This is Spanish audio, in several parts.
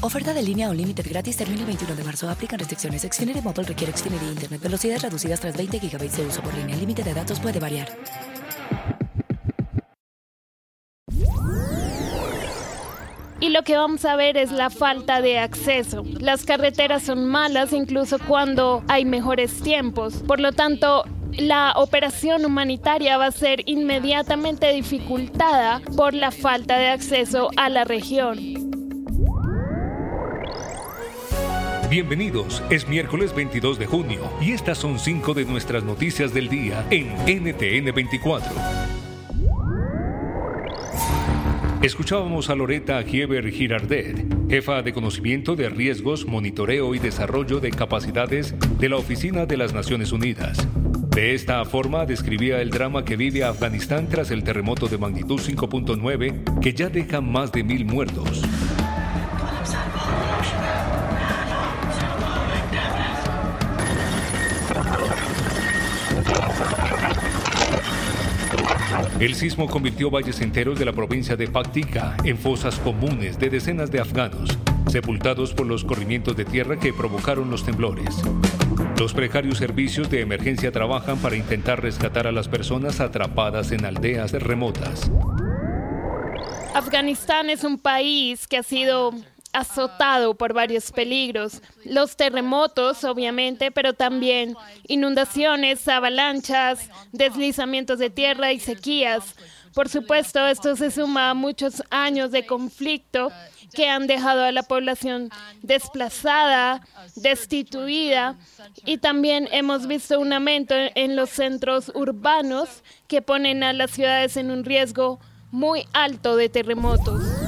Oferta de línea o límite gratis termina el 21 de marzo. Aplican restricciones. Xfinity Mobile requiere Xfinity Internet. Velocidades reducidas tras 20 GB de uso por línea. Límite de datos puede variar. Y lo que vamos a ver es la falta de acceso. Las carreteras son malas incluso cuando hay mejores tiempos. Por lo tanto, la operación humanitaria va a ser inmediatamente dificultada por la falta de acceso a la región. Bienvenidos, es miércoles 22 de junio y estas son cinco de nuestras noticias del día en NTN 24. Escuchábamos a Loreta Gieber Girardet, jefa de conocimiento de riesgos, monitoreo y desarrollo de capacidades de la Oficina de las Naciones Unidas. De esta forma describía el drama que vive Afganistán tras el terremoto de magnitud 5.9 que ya deja más de mil muertos. El sismo convirtió valles enteros de la provincia de Paktika en fosas comunes de decenas de afganos, sepultados por los corrimientos de tierra que provocaron los temblores. Los precarios servicios de emergencia trabajan para intentar rescatar a las personas atrapadas en aldeas remotas. Afganistán es un país que ha sido azotado por varios peligros, los terremotos obviamente, pero también inundaciones, avalanchas, deslizamientos de tierra y sequías. Por supuesto, esto se suma a muchos años de conflicto que han dejado a la población desplazada, destituida y también hemos visto un aumento en los centros urbanos que ponen a las ciudades en un riesgo muy alto de terremotos.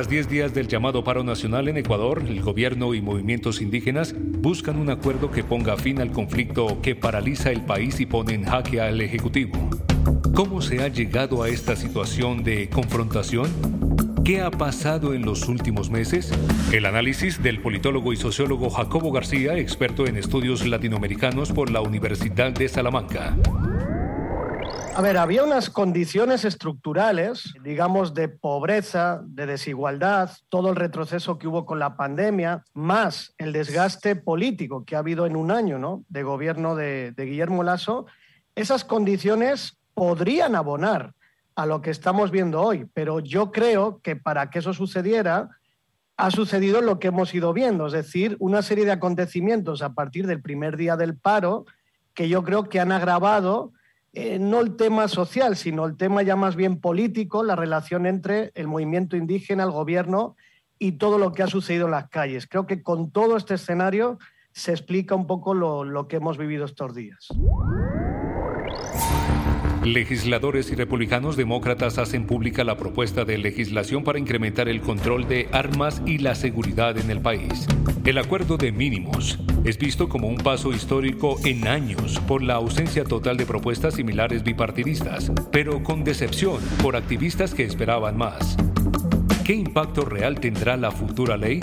Tras 10 días del llamado paro nacional en Ecuador, el gobierno y movimientos indígenas buscan un acuerdo que ponga fin al conflicto que paraliza el país y pone en jaque al Ejecutivo. ¿Cómo se ha llegado a esta situación de confrontación? ¿Qué ha pasado en los últimos meses? El análisis del politólogo y sociólogo Jacobo García, experto en estudios latinoamericanos por la Universidad de Salamanca. A ver, había unas condiciones estructurales, digamos, de pobreza, de desigualdad, todo el retroceso que hubo con la pandemia, más el desgaste político que ha habido en un año, ¿no? De gobierno de, de Guillermo Lasso. Esas condiciones podrían abonar a lo que estamos viendo hoy, pero yo creo que para que eso sucediera, ha sucedido lo que hemos ido viendo, es decir, una serie de acontecimientos a partir del primer día del paro que yo creo que han agravado eh, no el tema social, sino el tema ya más bien político, la relación entre el movimiento indígena, el gobierno y todo lo que ha sucedido en las calles. Creo que con todo este escenario se explica un poco lo, lo que hemos vivido estos días. Legisladores y republicanos demócratas hacen pública la propuesta de legislación para incrementar el control de armas y la seguridad en el país. El acuerdo de mínimos es visto como un paso histórico en años por la ausencia total de propuestas similares bipartidistas, pero con decepción por activistas que esperaban más. ¿Qué impacto real tendrá la futura ley?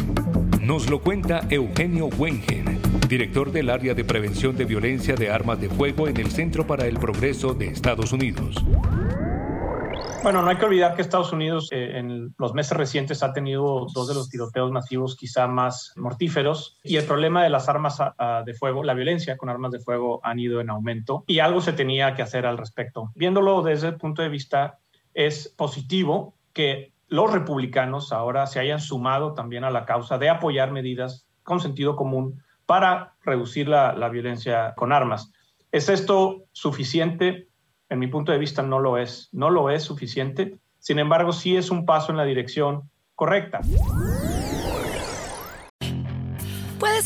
Nos lo cuenta Eugenio Wengen, director del área de prevención de violencia de armas de fuego en el Centro para el Progreso de Estados Unidos. Bueno, no hay que olvidar que Estados Unidos eh, en los meses recientes ha tenido dos de los tiroteos masivos quizá más mortíferos y el problema de las armas de fuego, la violencia con armas de fuego han ido en aumento y algo se tenía que hacer al respecto. Viéndolo desde el punto de vista, es positivo que los republicanos ahora se hayan sumado también a la causa de apoyar medidas con sentido común para reducir la, violencia con armas. ¿Es esto suficiente? En mi punto de vista no lo es. No lo es suficiente. Sin embargo, sí es un paso en la dirección correcta.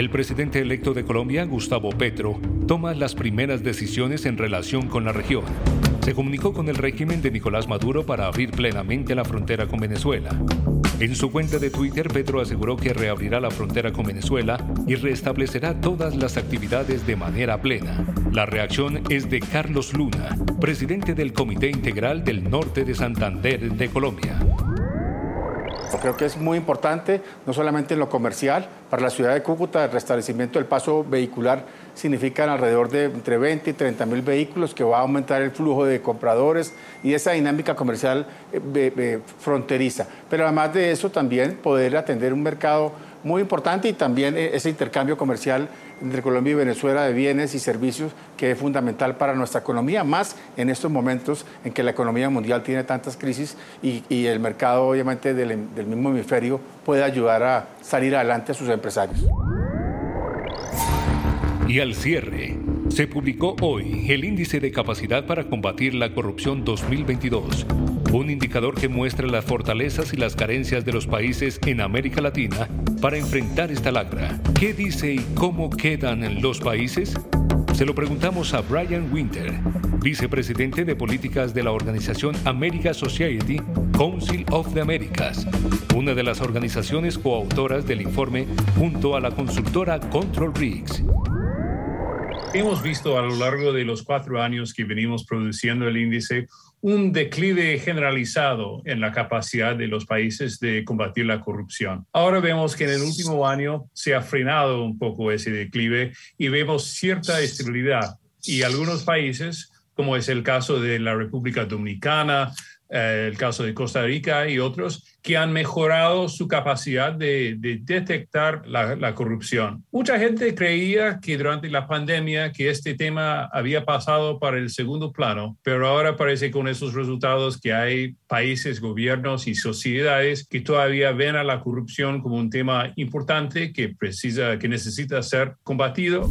El presidente electo de Colombia, Gustavo Petro, toma las primeras decisiones en relación con la región. Se comunicó con el régimen de Nicolás Maduro para abrir plenamente la frontera con Venezuela. En su cuenta de Twitter, Petro aseguró que reabrirá la frontera con Venezuela y restablecerá todas las actividades de manera plena. La reacción es de Carlos Luna, presidente del Comité Integral del Norte de Santander de Colombia. Creo que es muy importante, no solamente en lo comercial, para la ciudad de Cúcuta el restablecimiento del paso vehicular significa alrededor de entre 20 y 30 mil vehículos que va a aumentar el flujo de compradores y esa dinámica comercial eh, fronteriza. Pero además de eso también poder atender un mercado muy importante y también eh, ese intercambio comercial entre Colombia y Venezuela de bienes y servicios que es fundamental para nuestra economía, más en estos momentos en que la economía mundial tiene tantas crisis y, el mercado obviamente del, del mismo hemisferio puede ayudar a salir adelante a sus empresarios. Y al cierre, se publicó hoy el Índice de Capacidad para Combatir la Corrupción 2022, un indicador que muestra las fortalezas y las carencias de los países en América Latina para enfrentar esta lacra. ¿Qué dice y cómo quedan los países? Se lo preguntamos a Brian Winter, vicepresidente de políticas de la organización America Society Council of the Americas, una de las organizaciones coautoras del informe junto a la consultora Control Rigs. Hemos visto a lo largo de los cuatro años que venimos produciendo el índice un declive generalizado en la capacidad de los países de combatir la corrupción. Ahora vemos que en el último año se ha frenado un poco ese declive y vemos cierta estabilidad. Y algunos países, como es el caso de la República Dominicana, el caso de Costa Rica y otros, que han mejorado su capacidad de, detectar la, corrupción. Mucha gente creía que durante la pandemia que este tema había pasado para el segundo plano, pero ahora parece con esos resultados que hay países, gobiernos y sociedades que todavía ven a la corrupción como un tema importante que precisa, que necesita ser combatido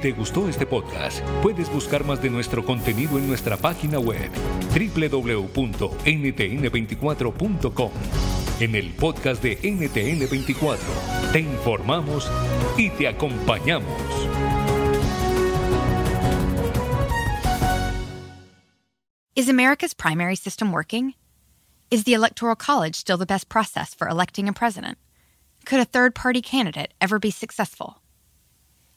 Te gustó este podcast, puedes buscar más de nuestro contenido en nuestra página web www.ntn24.com. En el podcast de NTN24 te informamos y te acompañamos. Is America's primary system working? Is the Electoral College still the best process for electing a president? Could a third party candidate ever be successful?